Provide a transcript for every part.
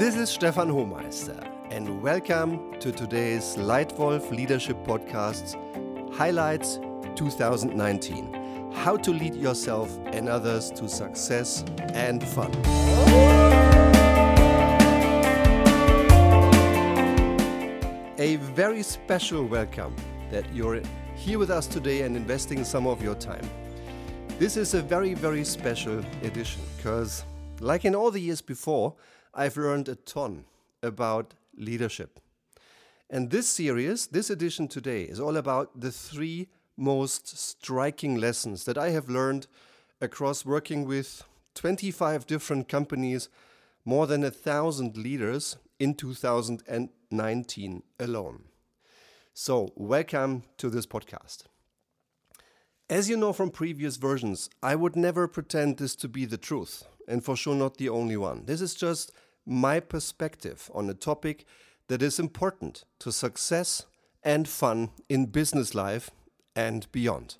This is Stefan Homeister, and welcome to today's Leitwolf Leadership Podcast's Highlights 2019 How to Lead Yourself and Others to Success and Fun. A very special welcome that you're here with us today and investing some of your time. This is a very, very special edition because, like in all the years before, I've learned a ton about leadership. And this series, this edition today, is all about the three most striking lessons that I have learned across working with 25 different companies, more than a thousand leaders in 2019 alone. So, welcome to this podcast. As you know from previous versions, I would never pretend this to be the truth, and for sure not the only one. This is just my perspective on a topic that is important to success and fun in business life and beyond.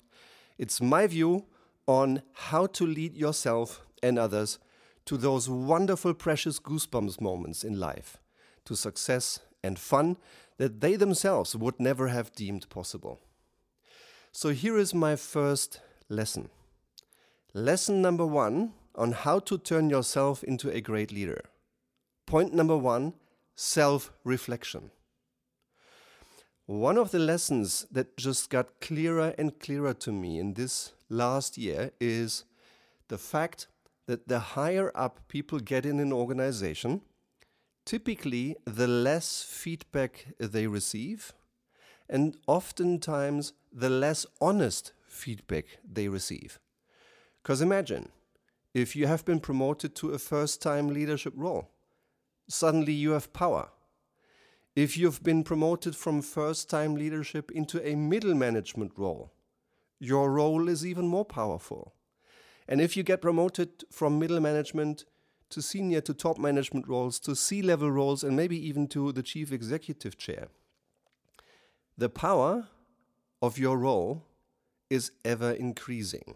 It's my view on how to lead yourself and others to those wonderful, precious goosebumps moments in life, to success and fun that they themselves would never have deemed possible. So here is my first lesson. Lesson number one on how to turn yourself into a great leader. Point number one self reflection. One of the lessons that just got clearer and clearer to me in this last year is the fact that the higher up people get in an organization, typically the less feedback they receive, and oftentimes the less honest feedback they receive. Because imagine if you have been promoted to a first time leadership role, suddenly you have power. If you've been promoted from first time leadership into a middle management role, your role is even more powerful. And if you get promoted from middle management to senior to top management roles, to C level roles, and maybe even to the chief executive chair, the power of your role is ever increasing.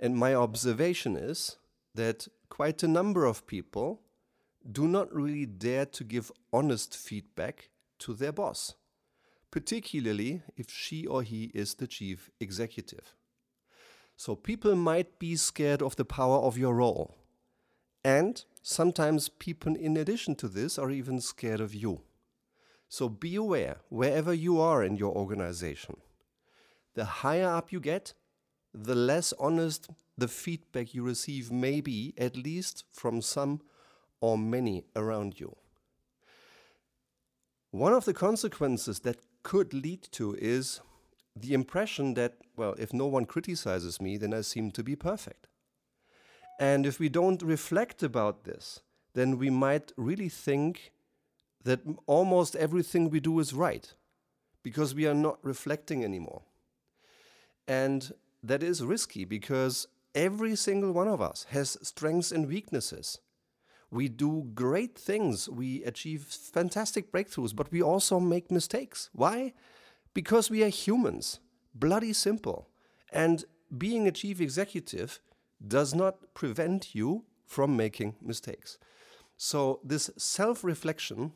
And my observation is that quite a number of people do not really dare to give honest feedback to their boss, particularly if she or he is the chief executive. So people might be scared of the power of your role. And sometimes people, in addition to this, are even scared of you. So be aware wherever you are in your organization. The higher up you get, the less honest the feedback you receive may be, at least from some or many around you. One of the consequences that could lead to is the impression that, well, if no one criticizes me, then I seem to be perfect. And if we don't reflect about this, then we might really think that almost everything we do is right because we are not reflecting anymore. And that is risky because every single one of us has strengths and weaknesses. We do great things, we achieve fantastic breakthroughs, but we also make mistakes. Why? Because we are humans. Bloody simple. And being a chief executive does not prevent you from making mistakes. So, this self reflection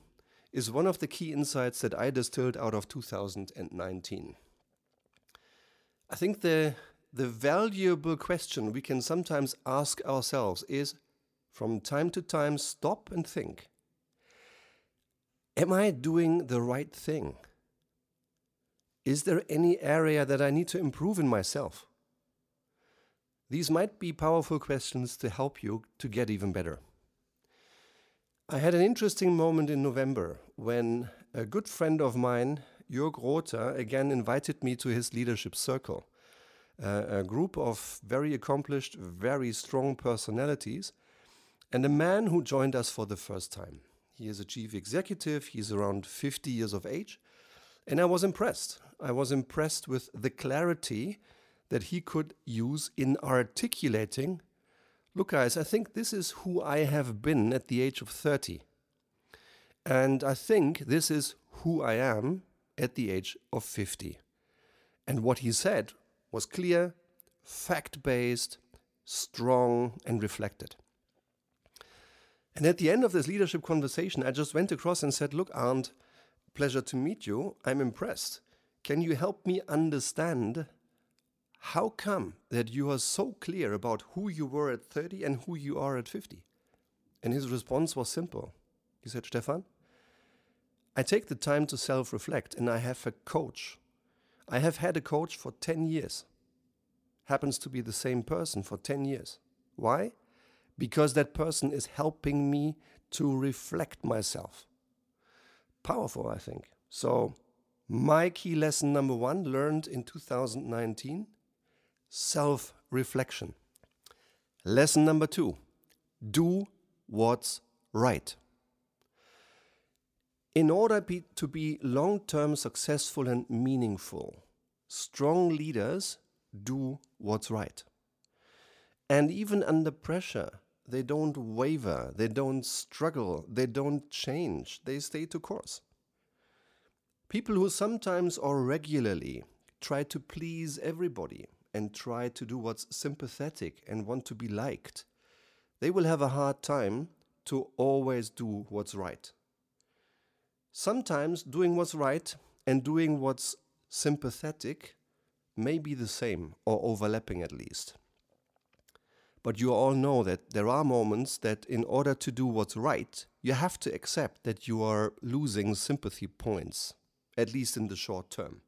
is one of the key insights that I distilled out of 2019. I think the, the valuable question we can sometimes ask ourselves is from time to time, stop and think Am I doing the right thing? Is there any area that I need to improve in myself? These might be powerful questions to help you to get even better. I had an interesting moment in November when a good friend of mine, Jörg Rother, again invited me to his leadership circle, uh, a group of very accomplished, very strong personalities, and a man who joined us for the first time. He is a chief executive, he's around 50 years of age, and I was impressed. I was impressed with the clarity that he could use in articulating Look, guys, I think this is who I have been at the age of 30. And I think this is who I am at the age of 50. And what he said was clear, fact based, strong, and reflected. And at the end of this leadership conversation, I just went across and said, Look, Arndt, pleasure to meet you. I'm impressed. Can you help me understand how come that you are so clear about who you were at 30 and who you are at 50? And his response was simple. He said, Stefan, I take the time to self reflect and I have a coach. I have had a coach for 10 years. Happens to be the same person for 10 years. Why? Because that person is helping me to reflect myself. Powerful, I think. So, my key lesson number one learned in 2019 self reflection. Lesson number two do what's right. In order be, to be long term successful and meaningful, strong leaders do what's right. And even under pressure, they don't waver, they don't struggle, they don't change, they stay to course. People who sometimes or regularly try to please everybody and try to do what's sympathetic and want to be liked, they will have a hard time to always do what's right. Sometimes doing what's right and doing what's sympathetic may be the same or overlapping at least. But you all know that there are moments that, in order to do what's right, you have to accept that you are losing sympathy points, at least in the short term.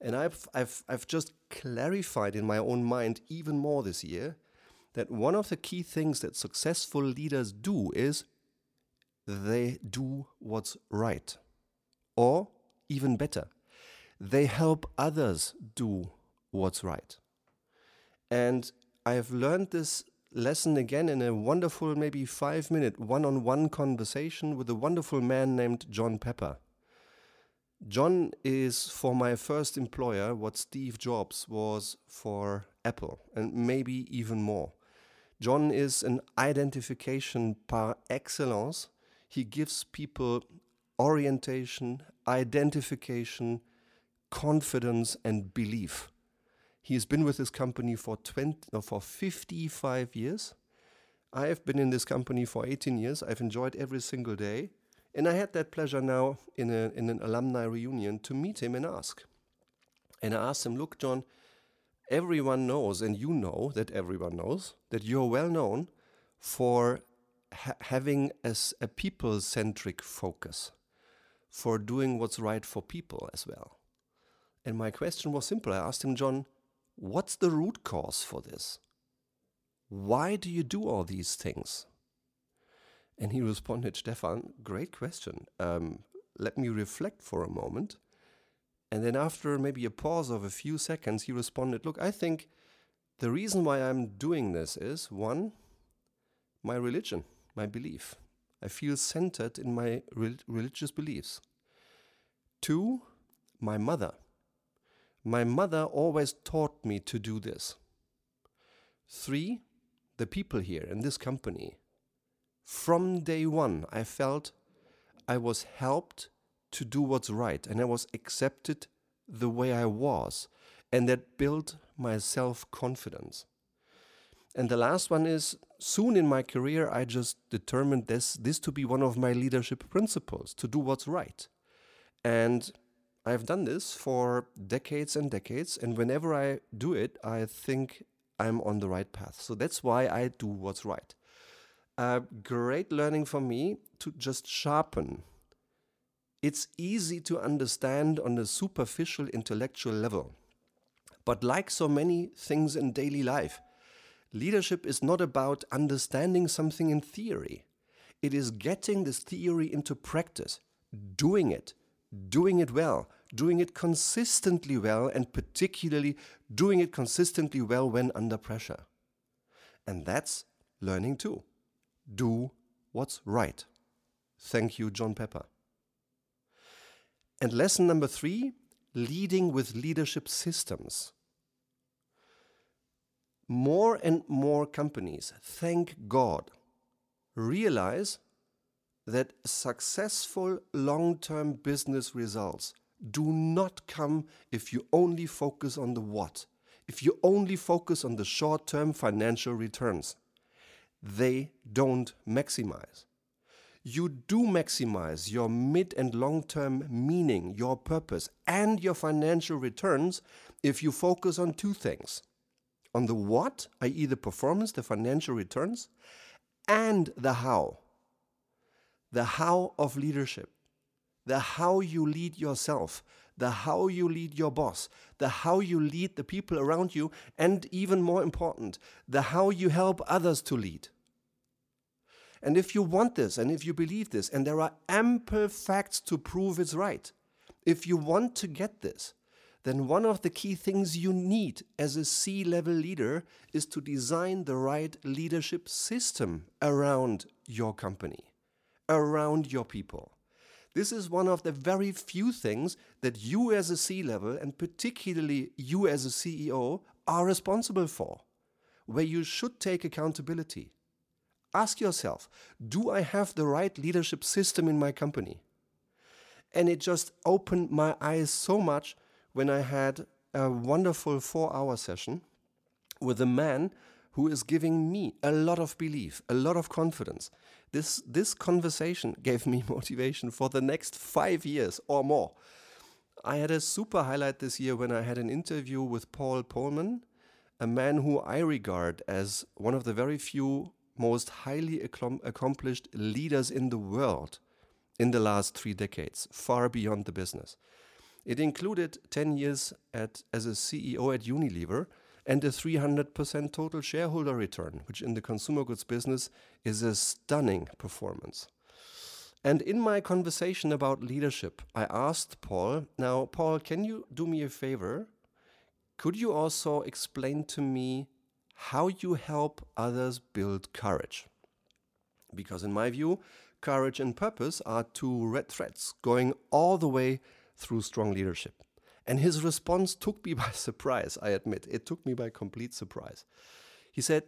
And I've, I've, I've just clarified in my own mind even more this year that one of the key things that successful leaders do is they do what's right. Or, even better, they help others do what's right. And I have learned this lesson again in a wonderful, maybe five minute one on one conversation with a wonderful man named John Pepper. John is for my first employer what Steve Jobs was for Apple, and maybe even more. John is an identification par excellence. He gives people orientation, identification, confidence, and belief. He has been with this company for 20, no, for 55 years. I have been in this company for 18 years. I've enjoyed every single day. And I had that pleasure now in, a, in an alumni reunion to meet him and ask. And I asked him, Look, John, everyone knows, and you know that everyone knows, that you're well known for ha- having as a people centric focus, for doing what's right for people as well. And my question was simple. I asked him, John, what's the root cause for this? Why do you do all these things? And he responded, Stefan, great question. Um, let me reflect for a moment. And then, after maybe a pause of a few seconds, he responded, Look, I think the reason why I'm doing this is one, my religion, my belief. I feel centered in my re- religious beliefs. Two, my mother. My mother always taught me to do this. Three, the people here in this company from day one, I felt I was helped to do what's right and I was accepted the way I was. And that built my self confidence. And the last one is soon in my career, I just determined this, this to be one of my leadership principles to do what's right. And I've done this for decades and decades. And whenever I do it, I think I'm on the right path. So that's why I do what's right a great learning for me to just sharpen. It's easy to understand on a superficial intellectual level. But like so many things in daily life, leadership is not about understanding something in theory. It is getting this theory into practice, doing it, doing it well, doing it consistently well, and particularly doing it consistently well when under pressure. And that's learning too do what's right. Thank you, John Pepper. And lesson number three leading with leadership systems. More and more companies, thank God, realize that successful long term business results do not come if you only focus on the what, if you only focus on the short term financial returns. they don't maximize. You do maximize your mid and long term meaning, your purpose, and your financial returns if you focus on two things on the what, i.e., the performance, the financial returns, and the how. The how of leadership, the how you lead yourself, the how you lead your boss, the how you lead the people around you, and even more important, the how you help others to lead. And if you want this and if you believe this, and there are ample facts to prove it's right, if you want to get this, then one of the key things you need as a C level leader is to design the right leadership system around your company, around your people. This is one of the very few things that you as a C level, and particularly you as a CEO, are responsible for, where you should take accountability. Ask yourself do I have the right leadership system in my company? And it just opened my eyes so much when I had a wonderful four hour session with a man who is giving me a lot of belief, a lot of confidence. This, this conversation gave me motivation for the next five years or more. I had a super highlight this year when I had an interview with Paul Polman, a man who I regard as one of the very few most highly accomplished leaders in the world in the last three decades, far beyond the business. It included 10 years at, as a CEO at Unilever and a 300% total shareholder return, which in the consumer goods business is a stunning performance. And in my conversation about leadership, I asked Paul, now, Paul, can you do me a favor? Could you also explain to me how you help others build courage? Because, in my view, courage and purpose are two red threads going all the way through strong leadership. And his response took me by surprise, I admit. It took me by complete surprise. He said,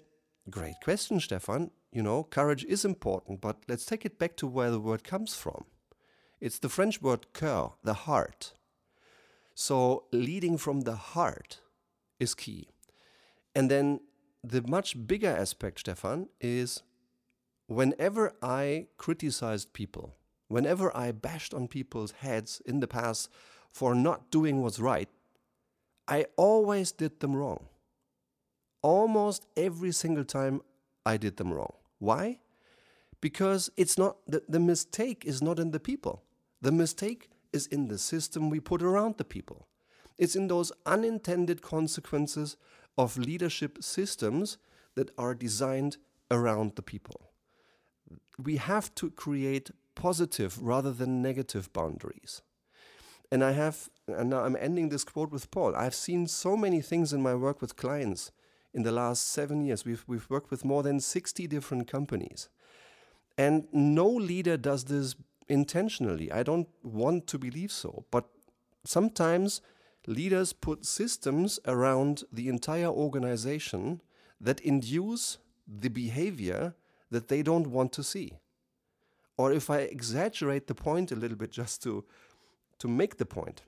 Great question, Stefan. You know, courage is important, but let's take it back to where the word comes from. It's the French word cœur, the heart. So, leading from the heart is key. And then the much bigger aspect, Stefan, is whenever I criticized people, whenever I bashed on people's heads in the past for not doing what's right, I always did them wrong. Almost every single time I did them wrong. Why? Because it's not the, the mistake is not in the people. The mistake is in the system we put around the people. It's in those unintended consequences of leadership systems that are designed around the people. We have to create positive rather than negative boundaries. And I have, and now I'm ending this quote with Paul. I've seen so many things in my work with clients in the last seven years. We've, we've worked with more than 60 different companies. And no leader does this intentionally. I don't want to believe so. But sometimes leaders put systems around the entire organization that induce the behavior that they don't want to see. Or if I exaggerate the point a little bit just to, to make the point,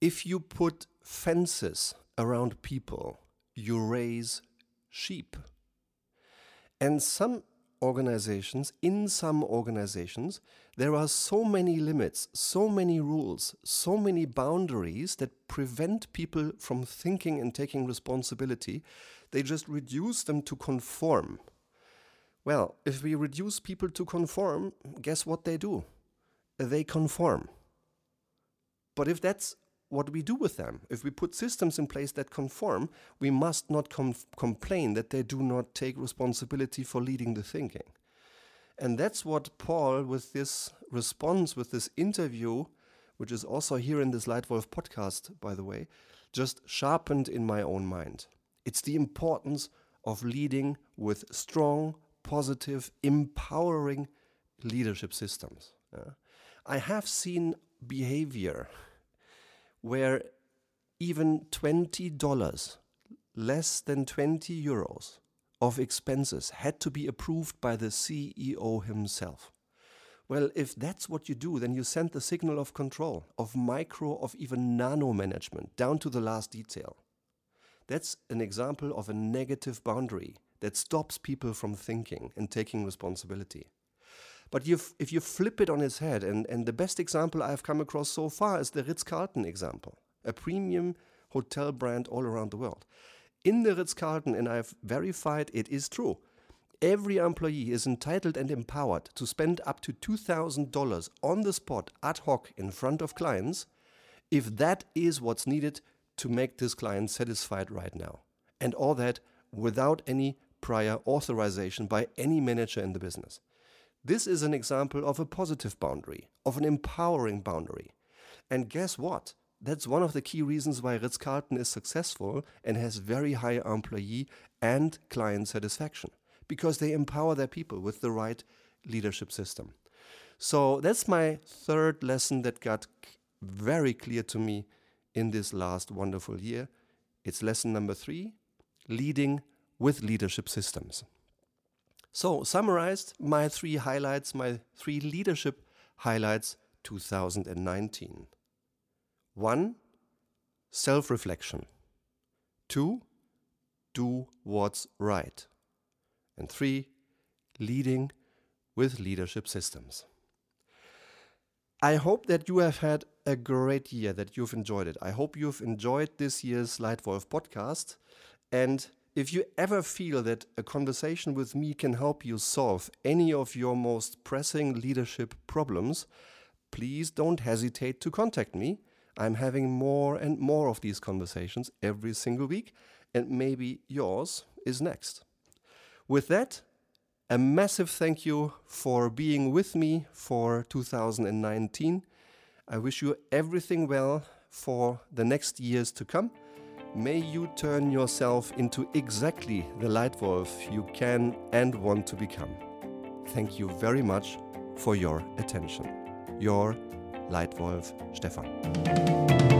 if you put fences around people, you raise sheep. And some organizations, in some organizations, there are so many limits, so many rules, so many boundaries that prevent people from thinking and taking responsibility. They just reduce them to conform. Well, if we reduce people to conform, guess what they do? They conform. But if that's what we do with them, if we put systems in place that conform, we must not com complain that they do not take responsibility for leading the thinking. And that's what Paul, with this response, with this interview, which is also here in this Leitwolf podcast, by the way, just sharpened in my own mind. It's the importance of leading with strong, positive, empowering leadership systems. Yeah. I have seen behavior where even $20, less than 20 euros of expenses had to be approved by the CEO himself. Well, if that's what you do, then you send the signal of control, of micro, of even nano management down to the last detail. That's an example of a negative boundary that stops people from thinking and taking responsibility. But if you flip it on its head, and, and the best example I've come across so far is the Ritz Carlton example, a premium hotel brand all around the world. In the Ritz Carlton, and I've verified it is true, every employee is entitled and empowered to spend up to $2,000 on the spot ad hoc in front of clients if that is what's needed to make this client satisfied right now. And all that without any prior authorization by any manager in the business. This is an example of a positive boundary, of an empowering boundary. And guess what? That's one of the key reasons why Ritz Carlton is successful and has very high employee and client satisfaction because they empower their people with the right leadership system. So that's my third lesson that got very clear to me in this last wonderful year. It's lesson number three leading with leadership systems. So, summarized my three highlights, my three leadership highlights 2019. One, self reflection. Two, do what's right. And three, leading with leadership systems. I hope that you have had a great year, that you've enjoyed it. I hope you've enjoyed this year's Leitwolf podcast. And if you ever feel that a conversation with me can help you solve any of your most pressing leadership problems, please don't hesitate to contact me. I'm having more and more of these conversations every single week, and maybe yours is next. With that, a massive thank you for being with me for 2019. I wish you everything well for the next years to come. May you turn yourself into exactly the Leitwolf you can and want to become. Thank you very much for your attention. Your Leitwolf Stefan.